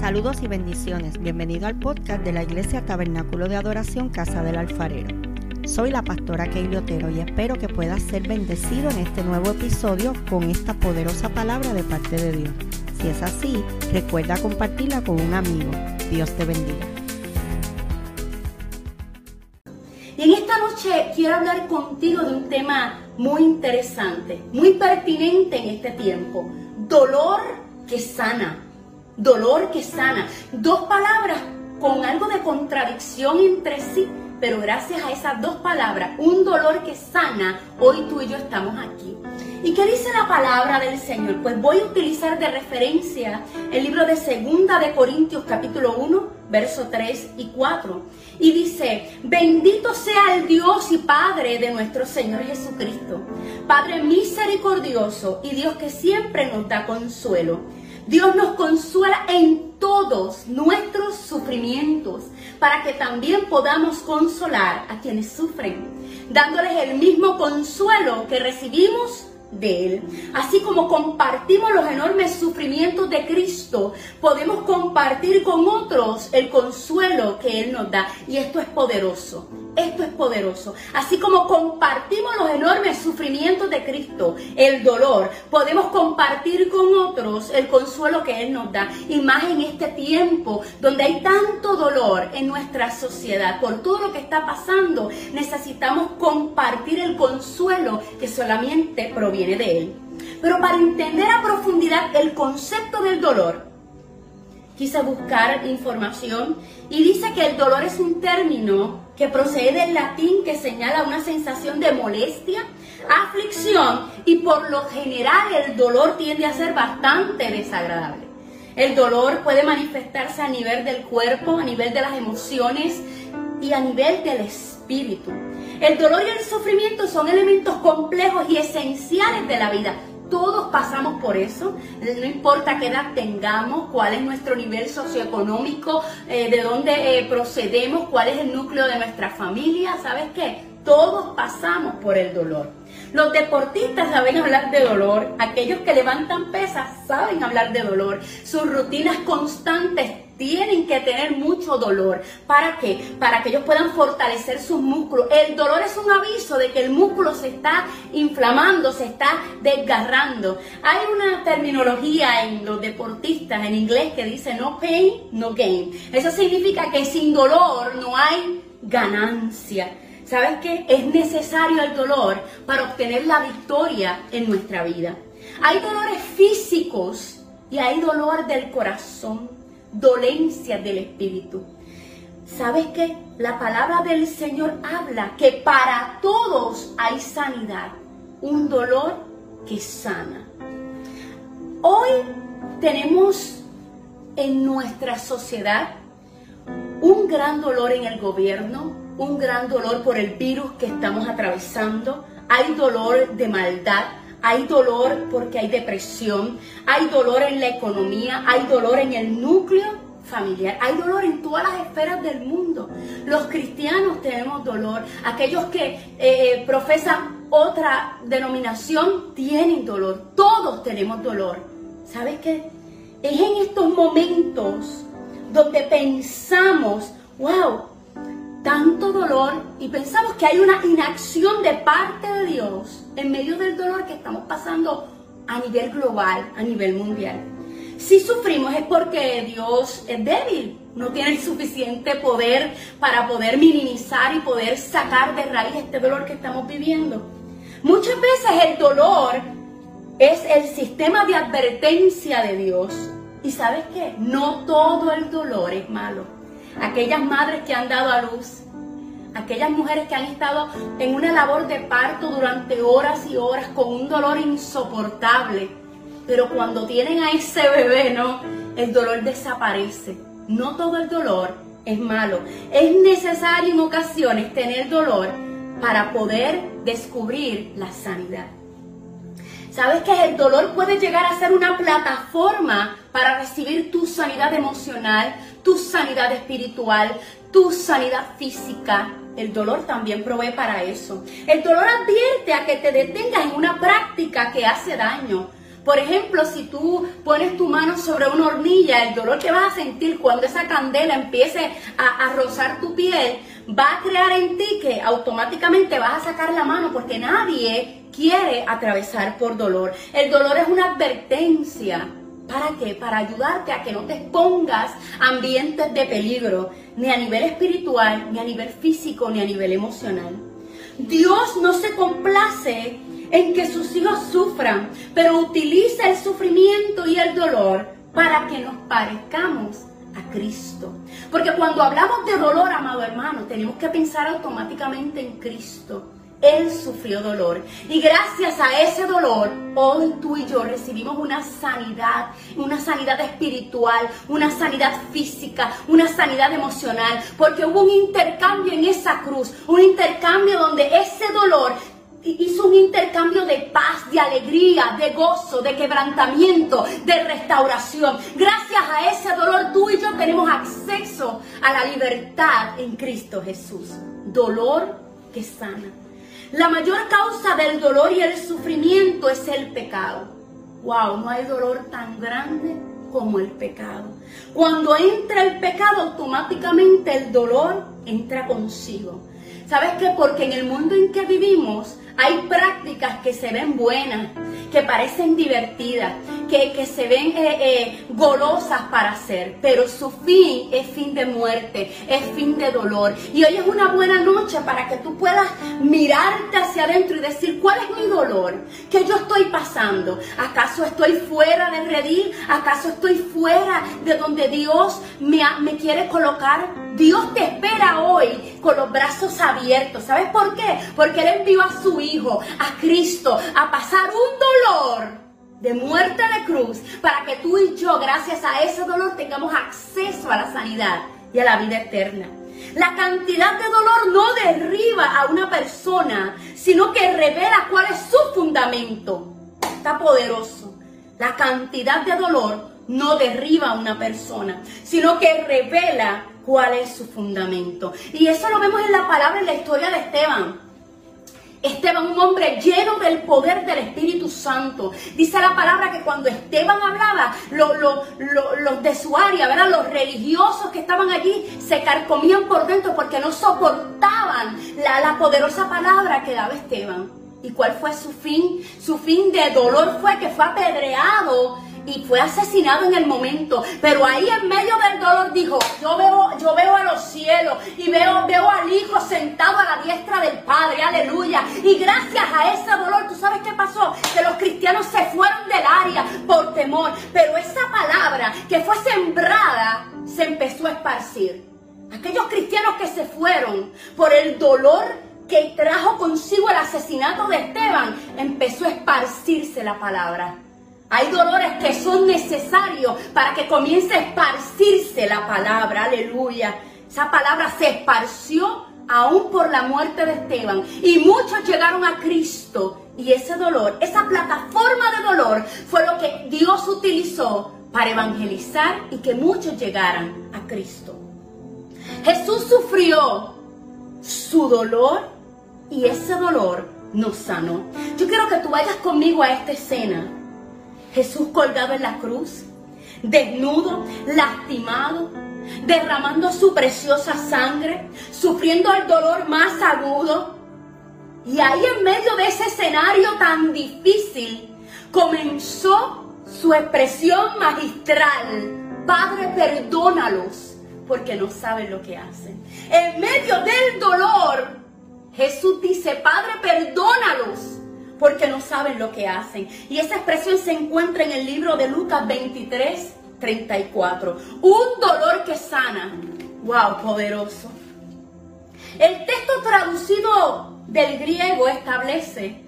Saludos y bendiciones. Bienvenido al podcast de la Iglesia Tabernáculo de Adoración Casa del Alfarero. Soy la pastora Keili Otero y espero que puedas ser bendecido en este nuevo episodio con esta poderosa palabra de parte de Dios. Si es así, recuerda compartirla con un amigo. Dios te bendiga. Y en esta noche quiero hablar contigo de un tema muy interesante, muy pertinente en este tiempo. Dolor que sana. Dolor que sana. Dos palabras con algo de contradicción entre sí, pero gracias a esas dos palabras, un dolor que sana, hoy tú y yo estamos aquí. ¿Y qué dice la palabra del Señor? Pues voy a utilizar de referencia el libro de Segunda de Corintios capítulo 1, verso 3 y 4. Y dice, bendito sea el Dios y Padre de nuestro Señor Jesucristo, Padre misericordioso y Dios que siempre nos da consuelo. Dios nos consuela en todos nuestros sufrimientos para que también podamos consolar a quienes sufren, dándoles el mismo consuelo que recibimos de Él. Así como compartimos los enormes sufrimientos de Cristo, podemos compartir con otros el consuelo que Él nos da. Y esto es poderoso. Esto es poderoso. Así como compartimos los enormes sufrimientos de Cristo, el dolor, podemos compartir con otros el consuelo que Él nos da. Y más en este tiempo donde hay tanto dolor en nuestra sociedad por todo lo que está pasando, necesitamos compartir el consuelo que solamente proviene de Él. Pero para entender a profundidad el concepto del dolor, quise buscar información y dice que el dolor es un término que procede del latín que señala una sensación de molestia, aflicción y por lo general el dolor tiende a ser bastante desagradable. El dolor puede manifestarse a nivel del cuerpo, a nivel de las emociones y a nivel del espíritu. El dolor y el sufrimiento son elementos complejos y esenciales de la vida. Todos pasamos por eso, no importa qué edad tengamos, cuál es nuestro nivel socioeconómico, eh, de dónde eh, procedemos, cuál es el núcleo de nuestra familia, ¿sabes qué? Todos pasamos por el dolor. Los deportistas saben hablar de dolor, aquellos que levantan pesas saben hablar de dolor, sus rutinas constantes tienen que tener mucho dolor. ¿Para qué? Para que ellos puedan fortalecer sus músculos. El dolor es un aviso de que el músculo se está inflamando, se está desgarrando. Hay una terminología en los deportistas en inglés que dice no pain, no gain. Eso significa que sin dolor no hay ganancia. ¿Sabes qué? Es necesario el dolor para obtener la victoria en nuestra vida. Hay dolores físicos y hay dolor del corazón dolencias del Espíritu. ¿Sabes qué? La palabra del Señor habla que para todos hay sanidad, un dolor que sana. Hoy tenemos en nuestra sociedad un gran dolor en el gobierno, un gran dolor por el virus que estamos atravesando, hay dolor de maldad, hay dolor porque hay depresión, hay dolor en la economía, hay dolor en el núcleo familiar, hay dolor en todas las esferas del mundo. Los cristianos tenemos dolor, aquellos que eh, profesan otra denominación tienen dolor, todos tenemos dolor. ¿Sabes qué? Es en estos momentos donde pensamos, wow, tanto dolor y pensamos que hay una inacción de parte de Dios en medio del dolor que estamos pasando a nivel global, a nivel mundial. Si sufrimos es porque Dios es débil, no tiene el suficiente poder para poder minimizar y poder sacar de raíz este dolor que estamos viviendo. Muchas veces el dolor es el sistema de advertencia de Dios. Y sabes qué? No todo el dolor es malo aquellas madres que han dado a luz, aquellas mujeres que han estado en una labor de parto durante horas y horas con un dolor insoportable, pero cuando tienen a ese bebé, no, el dolor desaparece. No todo el dolor es malo. Es necesario en ocasiones tener dolor para poder descubrir la sanidad. ¿Sabes que el dolor puede llegar a ser una plataforma para recibir tu sanidad emocional, tu sanidad espiritual, tu sanidad física? El dolor también provee para eso. El dolor advierte a que te detengas en una práctica que hace daño. Por ejemplo, si tú pones tu mano sobre una hornilla, el dolor que vas a sentir cuando esa candela empiece a, rozar tu piel, va a crear en ti que automáticamente vas a sacar la mano porque nadie quiere atravesar por dolor. El dolor es una advertencia. ¿Para qué? Para ayudarte a que no te expongas a ambientes de peligro, ni a nivel espiritual, ni a nivel físico, ni a nivel emocional. Dios no se complace en que sus hijos sufran, pero utiliza el sufrimiento y el dolor para que nos parezcamos a Cristo. Porque cuando hablamos de dolor, amado hermano, tenemos que pensar automáticamente en Cristo. Él sufrió dolor. Y gracias a ese dolor, hoy tú y yo recibimos una sanidad, una sanidad espiritual, una sanidad física, una sanidad emocional. Porque hubo un intercambio en esa cruz, un intercambio donde ese dolor hizo un intercambio de paz, de alegría, de gozo, de quebrantamiento, de restauración. Gracias a ese dolor tú y yo tenemos acceso a la libertad en Cristo Jesús. Dolor que sana. La mayor causa del dolor y el sufrimiento es el pecado. Wow, no hay dolor tan grande como el pecado. Cuando entra el pecado, automáticamente el dolor entra consigo. ¿Sabes qué? Porque en el mundo en que vivimos, hay prácticas que se ven buenas, que parecen divertidas, que, se ven eh, eh, golosas para hacer, pero su fin es fin de muerte, es fin de dolor. Y hoy es una buena noche para que tú puedas mirarte hacia adentro y decir, ¿cuál es mi dolor? ¿Qué yo estoy pasando? ¿Acaso estoy fuera del redil? ¿Acaso estoy fuera de donde Dios me, me quiere colocar? Dios te espera hoy con los brazos abiertos. ¿Sabes por qué? Porque Él envió a su Hijo, a Cristo, a pasar un dolor de muerte de cruz para que tú y yo, gracias a ese dolor, tengamos acceso a la sanidad y a la vida eterna. La cantidad de dolor no derriba a una persona, sino que revela cuál es su fundamento. Está poderoso. La cantidad de dolor no derriba a una persona, sino que revela cuál es su fundamento. Y eso lo vemos en la palabra, en la historia de Esteban. Esteban, un hombre lleno del poder del Espíritu Santo. Dice la palabra que cuando Esteban hablaba, los de su área, ¿verdad? los religiosos que estaban allí, se carcomían por dentro porque no soportaban la, la poderosa palabra que daba Esteban. ¿Y cuál fue su fin? Su fin de dolor fue que fue apedreado y fue asesinado en el momento. Pero ahí en medio del dolor dijo, yo veo, yo veo a los cielos y veo, veo al Hijo sentado a la diestra del Padre, aleluya. Y gracias a ese dolor, ¿tú sabes qué pasó? Que los cristianos se fueron del área por temor. Pero esa palabra que fue sembrada se empezó a esparcir. Aquellos cristianos que se fueron por el dolor que trajo consigo el asesinato de Esteban, empezó a esparcirse la palabra. Hay dolores que son necesarios para que comience a esparcirse la palabra. Aleluya. Esa palabra se esparció aún por la muerte de Esteban. Y muchos llegaron a Cristo. Y ese dolor, esa plataforma de dolor fue lo que Dios utilizó para evangelizar y que muchos llegaran a Cristo. Jesús sufrió su dolor y ese dolor nos sanó. Yo quiero que tú vayas conmigo a esta escena Jesús colgado en la cruz, desnudo, lastimado, derramando su preciosa sangre, sufriendo el dolor más agudo. Y ahí en medio de ese escenario tan difícil comenzó su expresión magistral. Padre, perdónalos porque no saben lo que hacen. En medio del dolor, Jesús dice, Padre, perdónalos porque no saben lo que hacen. Y esa expresión se encuentra en el libro de Lucas 23, 34. Un dolor que sana. ¡Wow! Poderoso. El texto traducido del griego establece,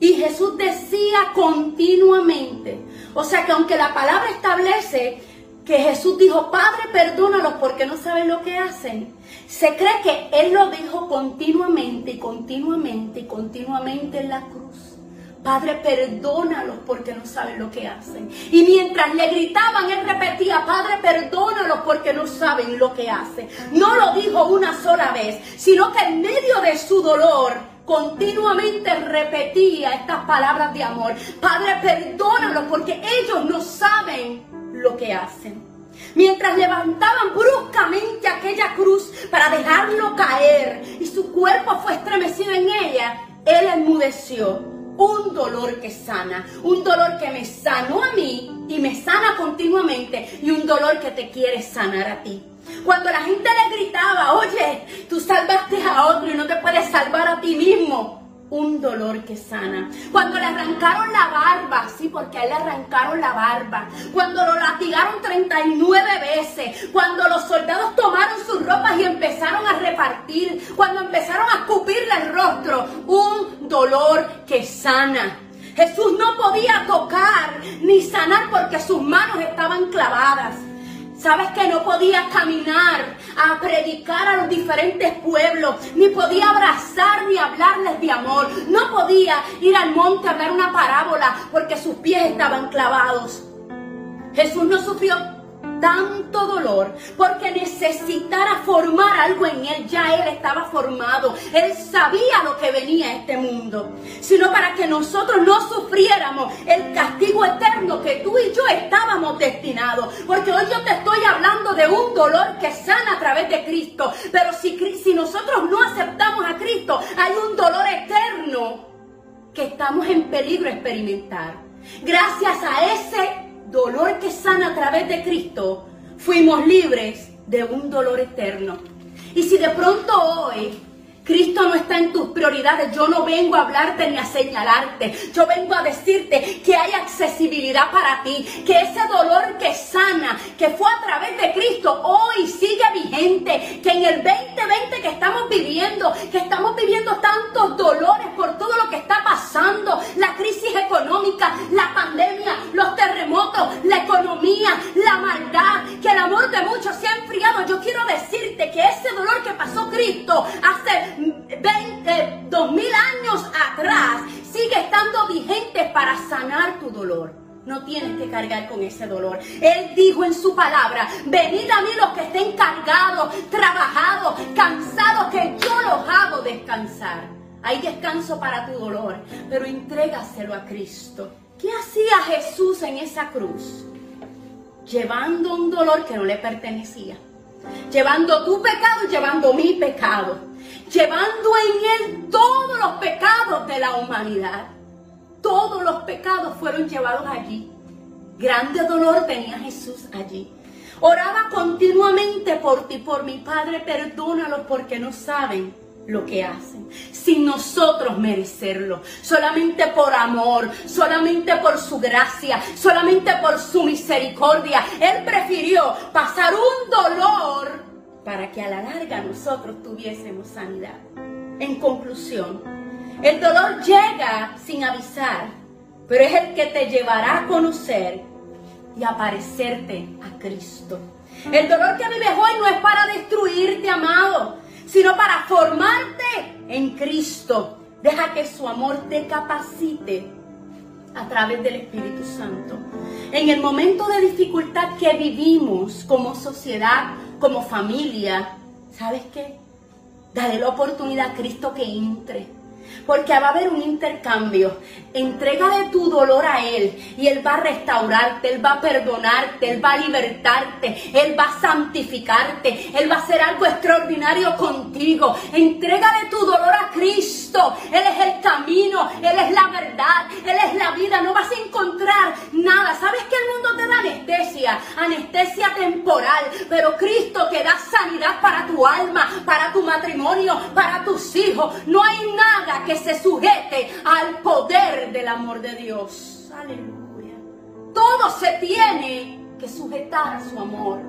y Jesús decía continuamente, o sea que aunque la palabra establece que Jesús dijo, Padre, perdónalos porque no saben lo que hacen, se cree que Él lo dijo continuamente y continuamente y continuamente en la cruz. Padre, perdónalos porque no saben lo que hacen. Y mientras le gritaban, él repetía, Padre, perdónalos porque no saben lo que hacen. No lo dijo una sola vez, sino que en medio de su dolor, continuamente repetía estas palabras de amor. Padre, perdónalo porque ellos no saben lo que hacen. Mientras levantaban bruscamente aquella cruz para dejarlo caer y su cuerpo fue estremecido en ella, él enmudeció. Un dolor que sana, un dolor que me sanó a mí y me sana continuamente y un dolor que te quiere sanar a ti. Cuando la gente le gritaba, oye, tú salvaste a otro y no te puedes salvar a ti mismo. Un dolor que sana. Cuando le arrancaron la barba, sí, porque a él le arrancaron la barba. Cuando lo latigaron 39 veces. Cuando los soldados tomaron sus ropas y empezaron a repartir. Cuando empezaron a escupirle el rostro. Un dolor que sana. Jesús no podía tocar ni sanar porque sus manos estaban clavadas. Sabes que no podía caminar a predicar a los diferentes pueblos, ni podía abrazar ni hablarles de amor. No podía ir al monte a hablar una parábola porque sus pies estaban clavados. Jesús no sufrió tanto dolor porque necesitara formar algo en él. Ya él estaba formado. Él sabía lo que venía a este mundo. Sino para que nosotros no sufriéramos el castigo eterno que tú y yo estábamos destinados. Porque hoy yo te estoy hablando de un dolor que sana a través de Cristo. Pero si, si nosotros no aceptamos a Cristo, hay un dolor eterno que estamos en peligro de experimentar. Gracias a ese dolor que sana a través de Cristo, fuimos libres de un dolor eterno. Y si de pronto hoy Cristo no está en tus prioridades. Yo no vengo a hablarte ni a señalarte. Yo vengo a decirte que hay accesibilidad para ti. Que ese dolor que sana, que fue a través de Cristo, hoy sigue vigente. Que en el 2020 que estamos viviendo, que estamos viviendo tantos dolores por todo lo que está pasando, la crisis económica, la la economía, la maldad, que el amor de muchos se ha enfriado. Yo quiero decirte que ese dolor que pasó Cristo hace 20, 2000 años atrás sigue estando vigente para sanar tu dolor. No tienes que cargar con ese dolor. Él dijo en su palabra, venid a mí los que estén cargados, trabajados, cansados, que yo los hago descansar. Hay descanso para tu dolor, pero entrégaselo a Cristo. ¿Qué hacía Jesús en esa cruz? Llevando un dolor que no le pertenecía. Llevando tu pecado llevando mi pecado llevando en él todos los pecados de la humanidad. Todos los pecados fueron llevados allí. Grande dolor tenía Jesús allí. Oraba continuamente por ti, por mi Padre, perdónalos porque no saben lo que hacen, sin nosotros merecerlo, solamente por amor, solamente por su gracia, solamente por su misericordia. Él prefirió pasar un dolor para que a la larga nosotros tuviésemos sanidad. En conclusión, el dolor llega sin avisar, pero es el que te llevará a conocer y a parecerte a Cristo. El dolor que vives hoy no es para destruirte, amado, sino para formarte en Cristo. Deja que su amor te capacite a través del Espíritu Santo. En el momento de dificultad que vivimos como sociedad, como familia, ¿sabes qué? Dale la oportunidad a Cristo que entre porque va a haber un intercambio. Entrégale tu dolor a Él y Él va a restaurarte, Él va a perdonarte, Él va a libertarte, Él va a santificarte, Él va a hacer algo extraordinario contigo. Entrégale tu dolor a Cristo. Él es el camino, Él es la verdad, Él es la vida. No vas a encontrar nada. ¿Sabes que el mundo te da anestesia? Anestesia temporal, pero Cristo te da sanidad para tu alma, para tu matrimonio, para tus hijos. No hay nada que se sujete al poder del amor de Dios. Aleluya. Todo se tiene que sujetar a su amor.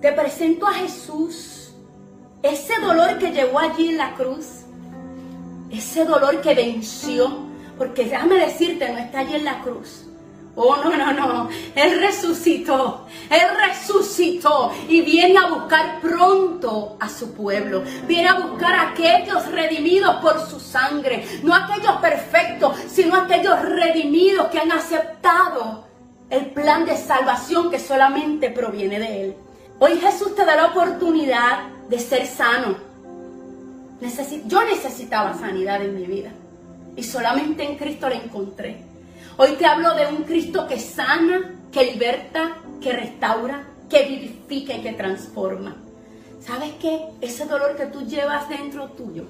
Te presento a Jesús. Ese dolor que llegó allí en la cruz. Ese dolor que venció. Porque déjame decirte, no está allí en la cruz Oh, no, no, no. Él resucitó. Él resucitó y viene a buscar pronto a su pueblo. Viene a buscar a aquellos redimidos por su sangre. No aquellos perfectos, sino aquellos redimidos que han aceptado el plan de salvación que solamente proviene de Él. Hoy Jesús te da la oportunidad de ser sano. yo necesitaba sanidad en mi vida y solamente en Cristo la encontré. Hoy te hablo de un Cristo que sana, que liberta, que restaura, que vivifica y que transforma. ¿Sabes qué? Ese dolor que tú llevas dentro tuyo,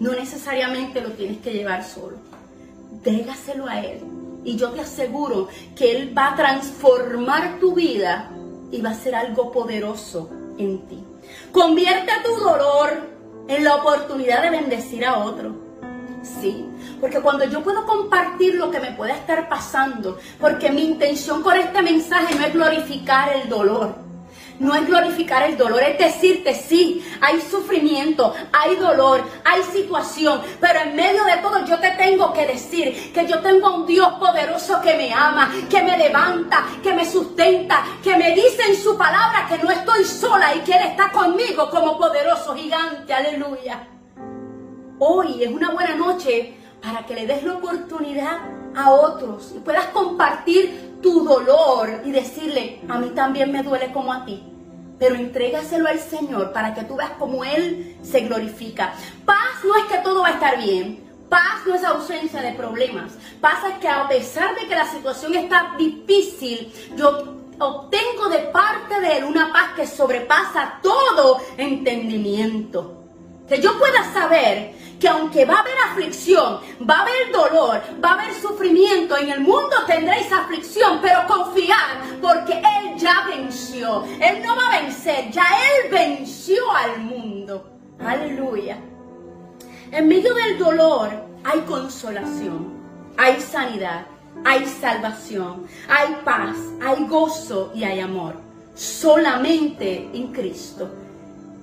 no necesariamente lo tienes que llevar solo. Dégaselo a Él. Y yo te aseguro que Él va a transformar tu vida y va a ser algo poderoso en ti. Convierte tu dolor en la oportunidad de bendecir a otro. Sí, porque cuando yo puedo compartir lo que me puede estar pasando, porque mi intención con este mensaje no es glorificar el dolor, no es glorificar el dolor, es decirte, sí, hay sufrimiento, hay dolor, hay situación, pero en medio de todo yo te tengo que decir que yo tengo a un Dios poderoso que me ama, que me levanta, que me sustenta, que me dice en su palabra que no estoy sola y que Él está conmigo como poderoso gigante, aleluya. Hoy es una buena noche para que le des la oportunidad a otros y puedas compartir tu dolor y decirle, a mí también me duele como a ti. Pero entrégaselo al Señor para que tú veas cómo Él se glorifica. Paz no es que todo va a estar bien. Paz no es ausencia de problemas. Paz es que a pesar de que la situación está difícil, yo obtengo de parte de Él una paz que sobrepasa todo entendimiento. Que yo pueda saber que aunque va a haber aflicción, va a haber dolor, va a haber sufrimiento, en el mundo tendréis aflicción, pero confiar, porque Él ya venció. Él no va a vencer, ya Él venció al mundo. Aleluya. En medio del dolor hay consolación, hay sanidad, hay salvación, hay paz, hay gozo y hay amor. Solamente en Cristo,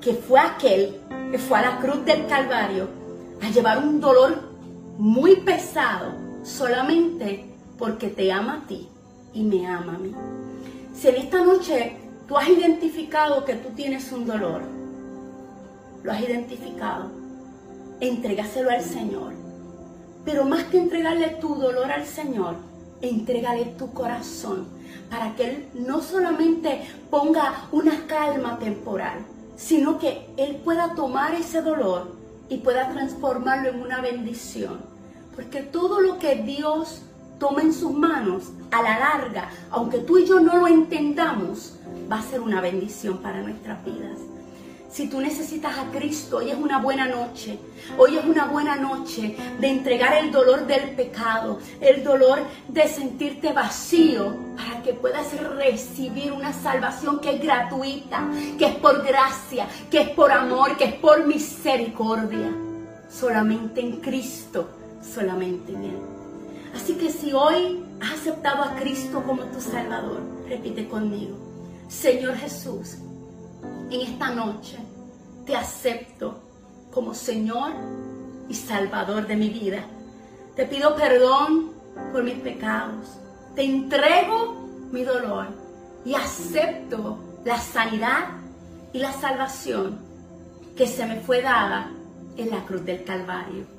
que fue aquel que fue a la cruz del Calvario a llevar un dolor muy pesado solamente porque te ama a ti y me ama a mí. Si en esta noche tú has identificado que tú tienes un dolor, lo has identificado, entrégaselo al Señor. Pero más que entregarle tu dolor al Señor, entrégale tu corazón para que Él no solamente ponga una calma temporal, sino que Él pueda tomar ese dolor y pueda transformarlo en una bendición. Porque todo lo que Dios toma en sus manos, a la larga, aunque tú y yo no lo entendamos, va a ser una bendición para nuestras vidas. Si tú necesitas a Cristo, hoy es una buena noche. Hoy es una buena noche de entregar el dolor del pecado, el dolor de sentirte vacío para que puedas recibir una salvación que es gratuita, que es por gracia, que es por amor, que es por misericordia. Solamente en Cristo, solamente en Él. Así que si hoy has aceptado a Cristo como tu Salvador, repite conmigo, Señor Jesús, en esta noche te acepto como Señor y Salvador de mi vida. Te pido perdón por mis pecados. Te entrego mi dolor y acepto la sanidad y la salvación que se me fue dada en la cruz del Calvario.